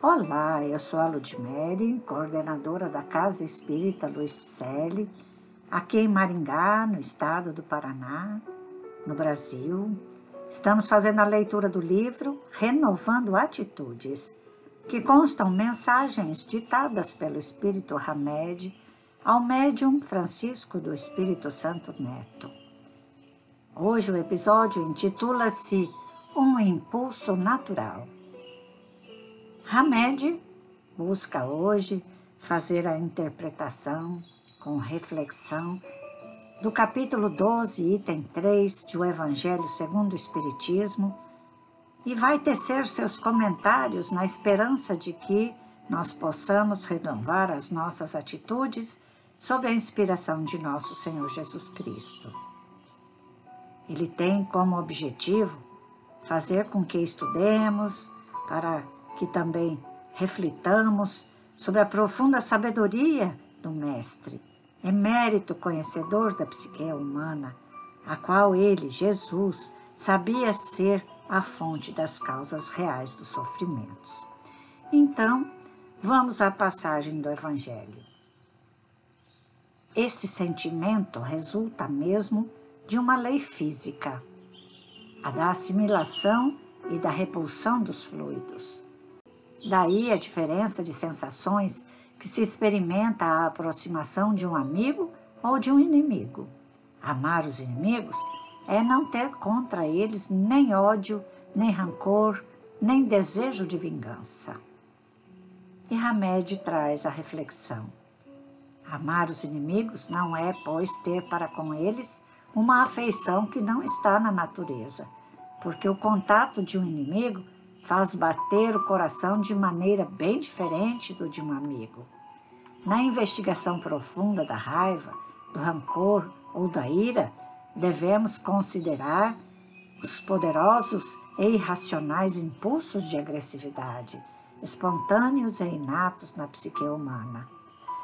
Olá, eu sou a Ludmere, coordenadora da Casa Espírita Luiz Picelli, aqui em Maringá, no estado do Paraná, no Brasil. Estamos fazendo a leitura do livro Renovando Atitudes, que constam mensagens ditadas pelo Espírito Hamed ao médium Francisco do Espírito Santo Neto. Hoje o episódio intitula-se Um Impulso Natural. Hamed busca hoje fazer a interpretação com reflexão do capítulo 12, item 3 de O Evangelho segundo o Espiritismo e vai tecer seus comentários na esperança de que nós possamos renovar as nossas atitudes sob a inspiração de nosso Senhor Jesus Cristo. Ele tem como objetivo fazer com que estudemos, para que também reflitamos sobre a profunda sabedoria do Mestre, emérito conhecedor da psique humana, a qual ele, Jesus, sabia ser a fonte das causas reais dos sofrimentos. Então, vamos à passagem do Evangelho. Esse sentimento resulta mesmo de uma lei física, a da assimilação e da repulsão dos fluidos. Daí a diferença de sensações que se experimenta à aproximação de um amigo ou de um inimigo. Amar os inimigos é não ter contra eles nem ódio, nem rancor, nem desejo de vingança. E Hamed traz a reflexão. Amar os inimigos não é, pois, ter para com eles uma afeição que não está na natureza, porque o contato de um inimigo faz bater o coração de maneira bem diferente do de um amigo. Na investigação profunda da raiva, do rancor ou da ira, devemos considerar os poderosos e irracionais impulsos de agressividade, espontâneos e inatos na psique humana.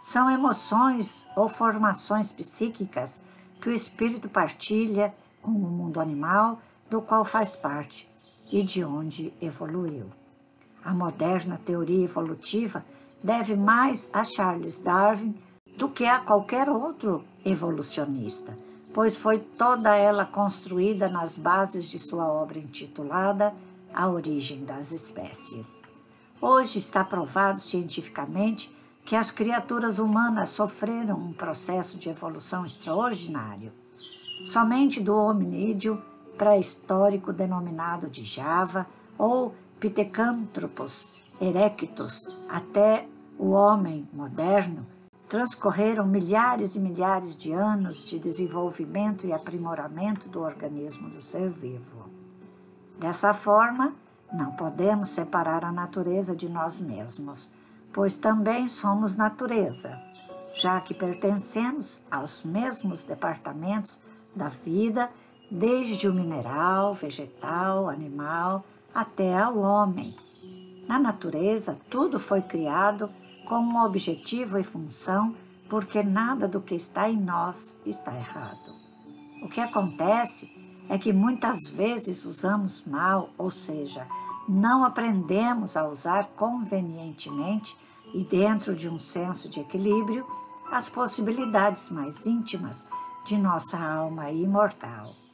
São emoções ou formações psíquicas que o espírito partilha com o mundo animal do qual faz parte e de onde evoluiu. A moderna teoria evolutiva deve mais a Charles Darwin do que a qualquer outro evolucionista, pois foi toda ela construída nas bases de sua obra intitulada A Origem das Espécies. Hoje está provado cientificamente que as criaturas humanas sofreram um processo de evolução extraordinário. Somente do hominídeo pré-histórico denominado de Java ou Pithecanthropus erectus até o homem moderno, transcorreram milhares e milhares de anos de desenvolvimento e aprimoramento do organismo do ser vivo. Dessa forma, não podemos separar a natureza de nós mesmos, pois também somos natureza, já que pertencemos aos mesmos departamentos da vida, desde o mineral, vegetal, animal, até ao homem. Na natureza, tudo foi criado com um objetivo e função, porque nada do que está em nós está errado. O que acontece é que muitas vezes usamos mal, ou seja, não aprendemos a usar convenientemente e dentro de um senso de equilíbrio as possibilidades mais íntimas de nossa alma imortal.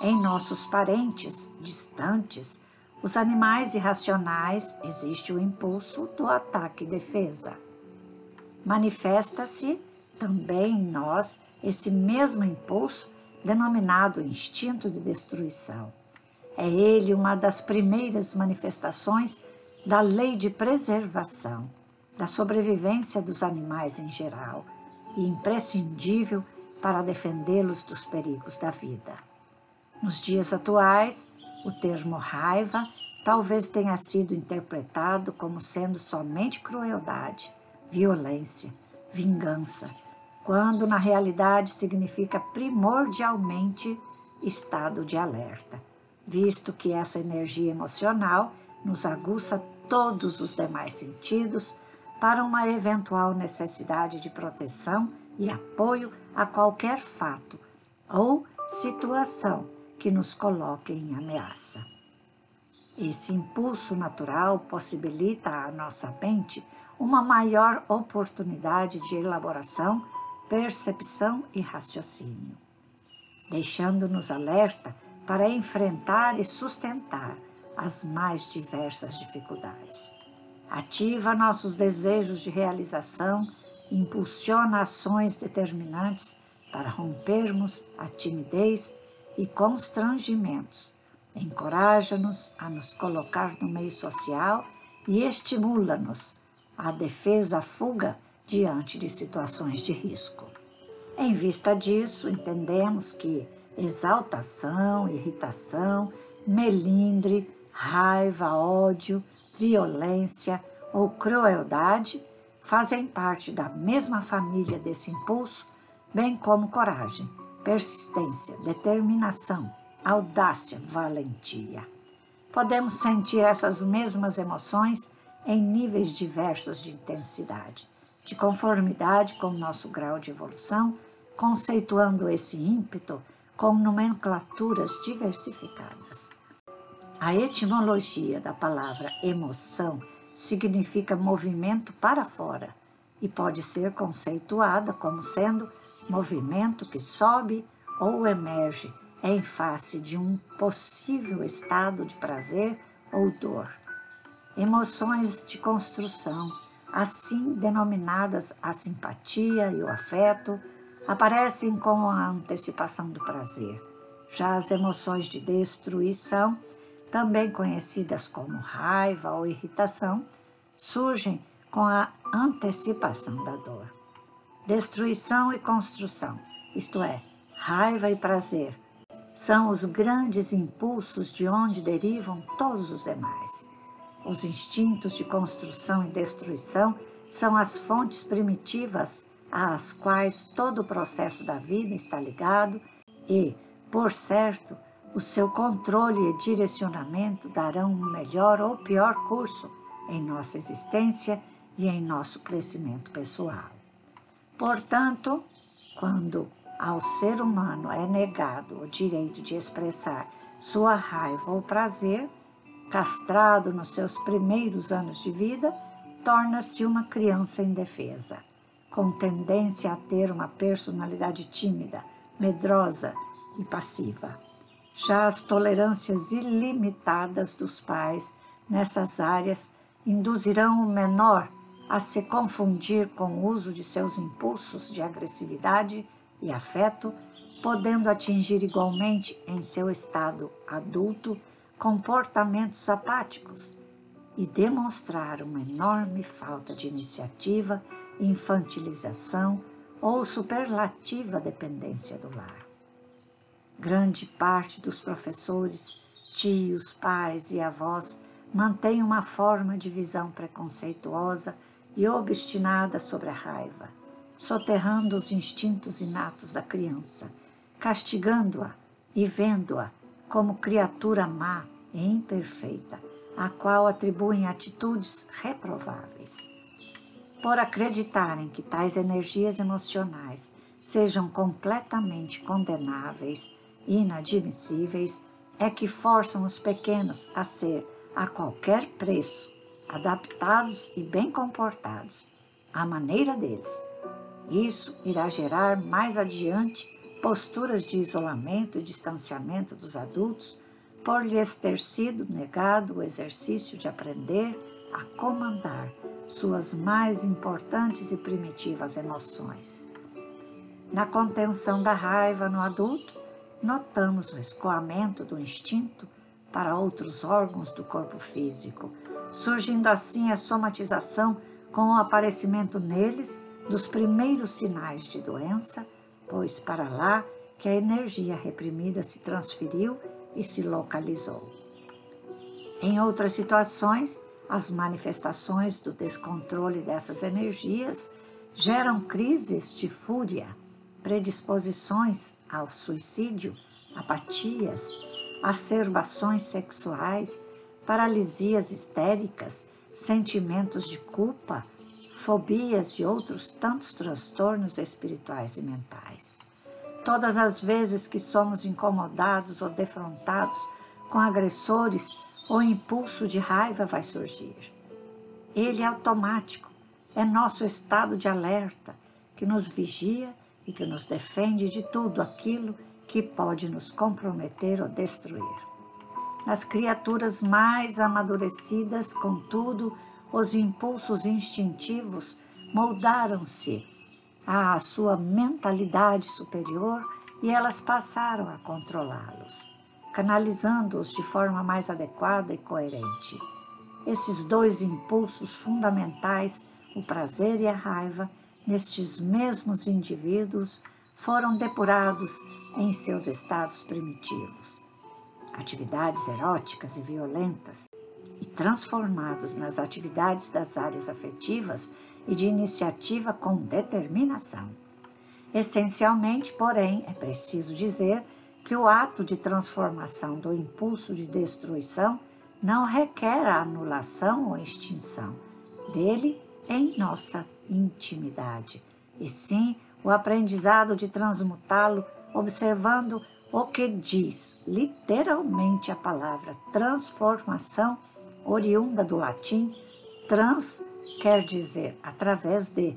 Em nossos parentes distantes, os animais irracionais, existe o impulso do ataque e defesa. Manifesta-se também em nós esse mesmo impulso denominado instinto de destruição. É ele uma das primeiras manifestações da lei de preservação, da sobrevivência dos animais em geral e imprescindível para defendê-los dos perigos da vida. Nos dias atuais, o termo raiva talvez tenha sido interpretado como sendo somente crueldade, violência, vingança, quando na realidade significa primordialmente estado de alerta, visto que essa energia emocional nos aguça todos os demais sentidos para uma eventual necessidade de proteção e apoio a qualquer fato ou situação que nos coloque em ameaça. Esse impulso natural possibilita à nossa mente uma maior oportunidade de elaboração, percepção e raciocínio, deixando-nos alerta para enfrentar e sustentar as mais diversas dificuldades. Ativa nossos desejos de realização, impulsiona ações determinantes para rompermos a timidez e constrangimentos. Encoraja-nos a nos colocar no meio social e estimula-nos à defesa, fuga diante de situações de risco. Em vista disso, entendemos que exaltação, irritação, melindre, raiva, ódio, violência ou crueldade fazem parte da mesma família desse impulso, bem como coragem, persistência, determinação, audácia, valentia. Podemos sentir essas mesmas emoções em níveis diversos de intensidade, de conformidade com nosso grau de evolução, conceituando esse ímpeto com nomenclaturas diversificadas. A etimologia da palavra emoção significa movimento para fora e pode ser conceituada como sendo movimento que sobe ou emerge em face de um possível estado de prazer ou dor. Emoções de construção, assim denominadas a simpatia e o afeto, aparecem com a antecipação do prazer. Já as emoções de destruição também conhecidas como raiva ou irritação, surgem com a antecipação da dor. Destruição e construção, isto é, raiva e prazer, são os grandes impulsos de onde derivam todos os demais. Os instintos de construção e destruição são as fontes primitivas às quais todo o processo da vida está ligado e, por certo, o seu controle e direcionamento darão um melhor ou pior curso em nossa existência e em nosso crescimento pessoal. Portanto, quando ao ser humano é negado o direito de expressar sua raiva ou prazer, castrado nos seus primeiros anos de vida, torna-se uma criança indefesa, com tendência a ter uma personalidade tímida, medrosa e passiva. Já as tolerâncias ilimitadas dos pais nessas áreas induzirão o menor a se confundir com o uso de seus impulsos de agressividade e afeto, podendo atingir igualmente em seu estado adulto comportamentos apáticos e demonstrar uma enorme falta de iniciativa, infantilização ou superlativa dependência do lar. Grande parte dos professores, tios, pais e avós mantém uma forma de visão preconceituosa e obstinada sobre a raiva, soterrando os instintos inatos da criança, castigando-a e vendo-a como criatura má e imperfeita, a qual atribuem atitudes reprováveis. Por acreditarem que tais energias emocionais sejam completamente condenáveis inadmissíveis é que forçam os pequenos a ser, a qualquer preço, adaptados e bem comportados, à maneira deles. Isso irá gerar mais adiante posturas de isolamento e distanciamento dos adultos por lhes ter sido negado o exercício de aprender a comandar suas mais importantes e primitivas emoções. Na contenção da raiva no adulto, notamos o escoamento do instinto para outros órgãos do corpo físico, surgindo assim a somatização com o aparecimento neles dos primeiros sinais de doença, pois para lá que a energia reprimida se transferiu e se localizou. Em outras situações, as manifestações do descontrole dessas energias geram crises de fúria, predisposições ao suicídio, apatias, acerbações sexuais, paralisias histéricas, sentimentos de culpa, fobias e outros tantos transtornos espirituais e mentais. Todas as vezes que somos incomodados ou defrontados com agressores o impulso de raiva vai surgir. Ele é automático, é nosso estado de alerta que nos vigia e que nos defende de tudo aquilo que pode nos comprometer ou destruir. Nas criaturas mais amadurecidas, contudo, os impulsos instintivos moldaram-se à sua mentalidade superior e elas passaram a controlá-los, canalizando-os de forma mais adequada e coerente. Esses dois impulsos fundamentais, o prazer e a raiva, nestes mesmos indivíduos, foram depurados em seus estados primitivos. Atividades eróticas e violentas, e transformados nas atividades das áreas afetivas e de iniciativa com determinação. Essencialmente, porém, é preciso dizer que o ato de transformação do impulso de destruição não requer a anulação ou extinção dele em nossa intimidade, e sim o aprendizado de transmutá-lo observando o que diz literalmente a palavra transformação, oriunda do latim trans, quer dizer através de,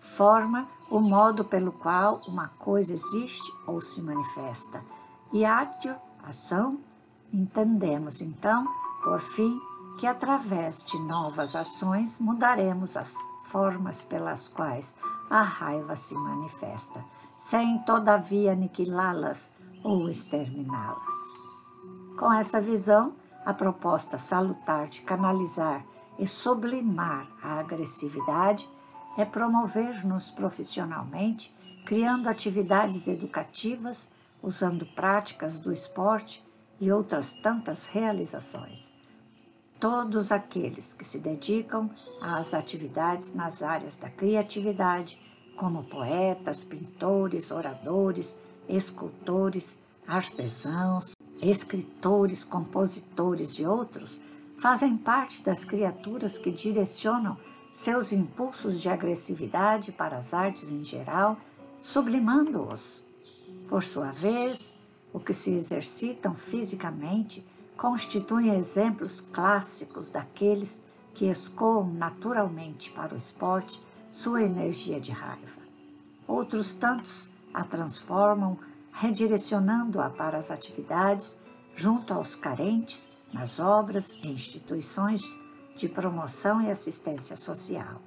forma o modo pelo qual uma coisa existe ou se manifesta. E atio, ação, entendemos então, por fim, que através de novas ações mudaremos as formas pelas quais a raiva se manifesta, sem todavia aniquilá-las ou exterminá-las. Com essa visão, a proposta salutar de canalizar e sublimar a agressividade é promover-nos profissionalmente, criando atividades educativas, usando práticas do esporte e outras tantas realizações. Todos aqueles que se dedicam às atividades nas áreas da criatividade, como poetas, pintores, oradores, escultores, artesãos, escritores, compositores e outros, fazem parte das criaturas que direcionam seus impulsos de agressividade para as artes em geral, sublimando-os. Por sua vez, o que se exercitam fisicamente constituem exemplos clássicos daqueles que escoam naturalmente para o esporte sua energia de raiva. Outros tantos a transformam, redirecionando-a para as atividades junto aos carentes, nas obras e instituições de promoção e assistência social.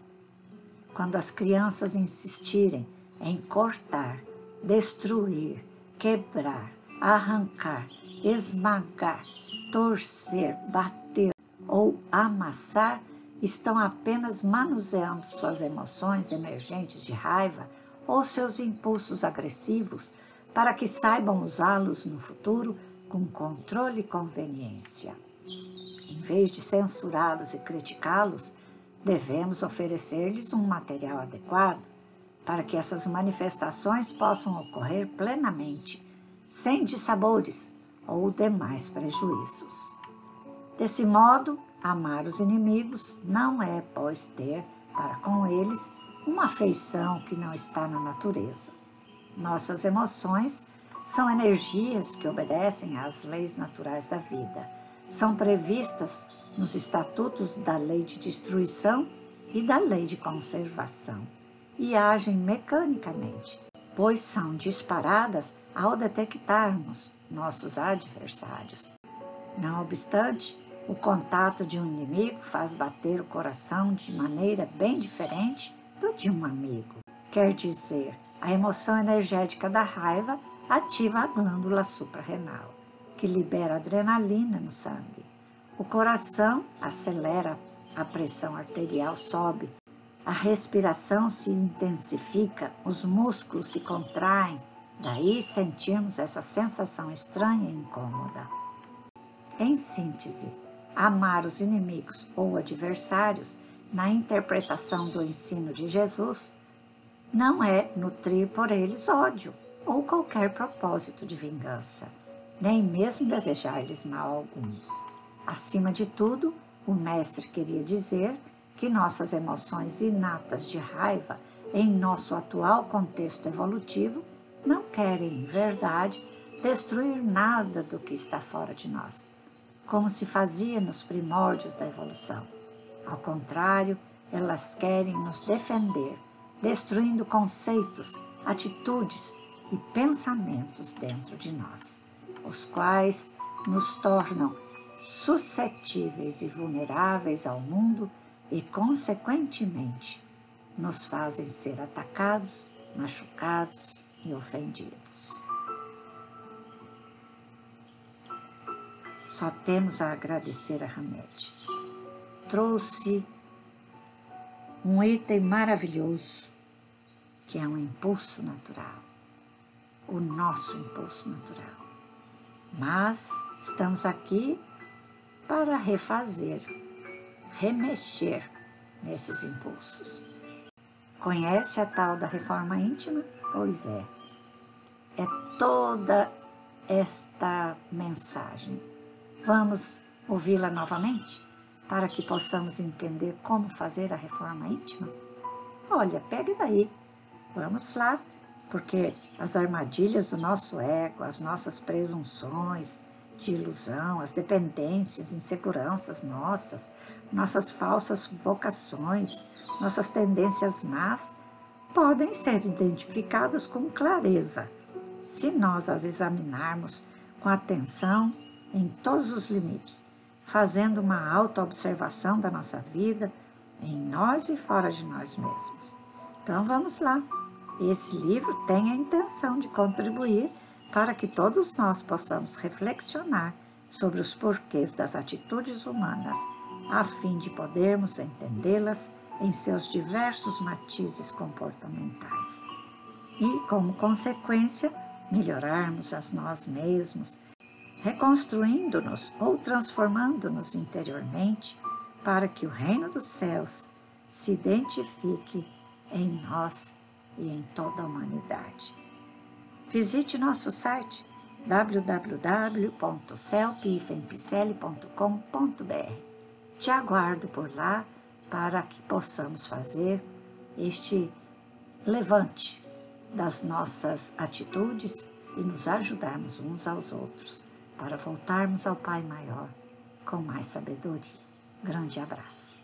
Quando as crianças insistirem em cortar, destruir, quebrar, arrancar, esmagar, torcer, bater ou amassar, estão apenas manuseando suas emoções emergentes de raiva ou seus impulsos agressivos para que saibam usá-los no futuro com controle e conveniência. Em vez de censurá-los e criticá-los, devemos oferecer-lhes um material adequado para que essas manifestações possam ocorrer plenamente, sem dissabores ou demais prejuízos. Desse modo, amar os inimigos não é, pois, ter para com eles uma afeição que não está na natureza. Nossas emoções são energias que obedecem às leis naturais da vida são previstas nos estatutos da lei de destruição e da lei de conservação e agem mecanicamente, pois são disparadas ao detectarmos nossos adversários. Não obstante, o contato de um inimigo faz bater o coração de maneira bem diferente do de um amigo. Quer dizer, a emoção energética da raiva ativa a glândula suprarrenal que libera adrenalina no sangue. O coração acelera, a pressão arterial sobe, a respiração se intensifica, os músculos se contraem, daí sentimos essa sensação estranha e incômoda. Em síntese, amar os inimigos ou adversários, na interpretação do ensino de Jesus, não é nutrir por eles ódio ou qualquer propósito de vingança nem mesmo desejar-lhes mal algum. Acima de tudo, o Mestre queria dizer que nossas emoções inatas de raiva em nosso atual contexto evolutivo não querem, em verdade, destruir nada do que está fora de nós. como se fazia nos primórdios da evolução. Ao contrário, elas querem nos defender, destruindo conceitos, atitudes e pensamentos dentro de nós, os quais nos tornam suscetíveis e vulneráveis ao mundo e, consequentemente, nos fazem ser atacados, machucados e ofendidos. Só temos a agradecer a Hamed. Trouxe um item maravilhoso, que é um impulso natural, o nosso impulso natural. Mas estamos aqui para refazer, remexer nesses impulsos. Conhece a tal da reforma íntima? Pois é. É toda esta mensagem. Vamos ouvi-la novamente para que possamos entender como fazer a reforma íntima? Olha, pegue daí. Vamos lá, porque as armadilhas do nosso ego, as nossas presunções de ilusão, as dependências, inseguranças nossas, nossas falsas vocações, nossas tendências más podem ser identificadas com clareza se nós as examinarmos com atenção em todos os limites, fazendo uma autoobservação da nossa vida em nós e fora de nós mesmos. Então vamos lá. Esse livro tem a intenção de contribuir para que todos nós possamos reflexionar sobre os porquês das atitudes humanas, a fim de podermos entendê-las em seus diversos matizes comportamentais e, como consequência, melhorarmos a nós mesmos, reconstruindo-nos ou transformando-nos interiormente para que o reino dos céus se identifique em nós e em toda a humanidade. Visite nosso site www.celpifempicele.com.br. Te aguardo por lá para que possamos fazer este levante das nossas atitudes e nos ajudarmos uns aos outros para voltarmos ao Pai Maior com mais sabedoria. Grande abraço.